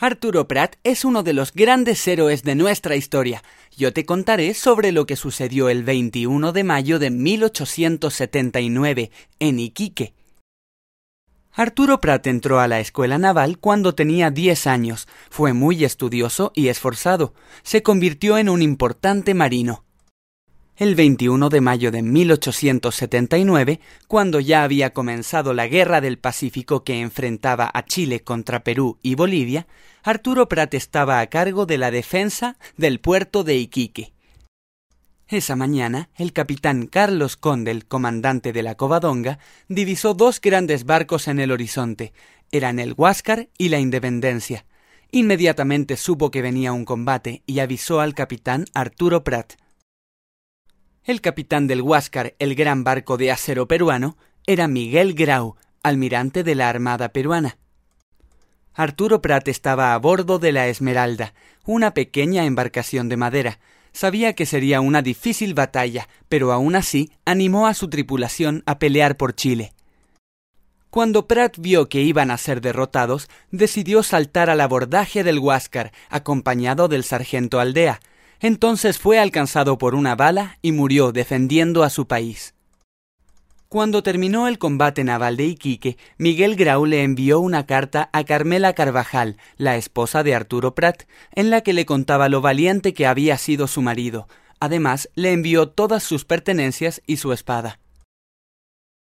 Arturo Prat es uno de los grandes héroes de nuestra historia. Yo te contaré sobre lo que sucedió el 21 de mayo de 1879 en Iquique. Arturo Prat entró a la escuela naval cuando tenía 10 años. Fue muy estudioso y esforzado. Se convirtió en un importante marino. El 21 de mayo de 1879, cuando ya había comenzado la Guerra del Pacífico que enfrentaba a Chile contra Perú y Bolivia, Arturo Prat estaba a cargo de la defensa del puerto de Iquique. Esa mañana, el capitán Carlos Condel, comandante de la Covadonga, divisó dos grandes barcos en el horizonte. Eran el Huáscar y la Independencia. Inmediatamente supo que venía un combate y avisó al capitán Arturo Prat. El capitán del Huáscar, el gran barco de acero peruano, era Miguel Grau, almirante de la Armada peruana. Arturo Prat estaba a bordo de la Esmeralda, una pequeña embarcación de madera. Sabía que sería una difícil batalla, pero aún así animó a su tripulación a pelear por Chile. Cuando Pratt vio que iban a ser derrotados, decidió saltar al abordaje del Huáscar, acompañado del sargento Aldea, entonces fue alcanzado por una bala y murió defendiendo a su país. Cuando terminó el combate naval de Iquique, Miguel Grau le envió una carta a Carmela Carvajal, la esposa de Arturo Prat, en la que le contaba lo valiente que había sido su marido. Además, le envió todas sus pertenencias y su espada.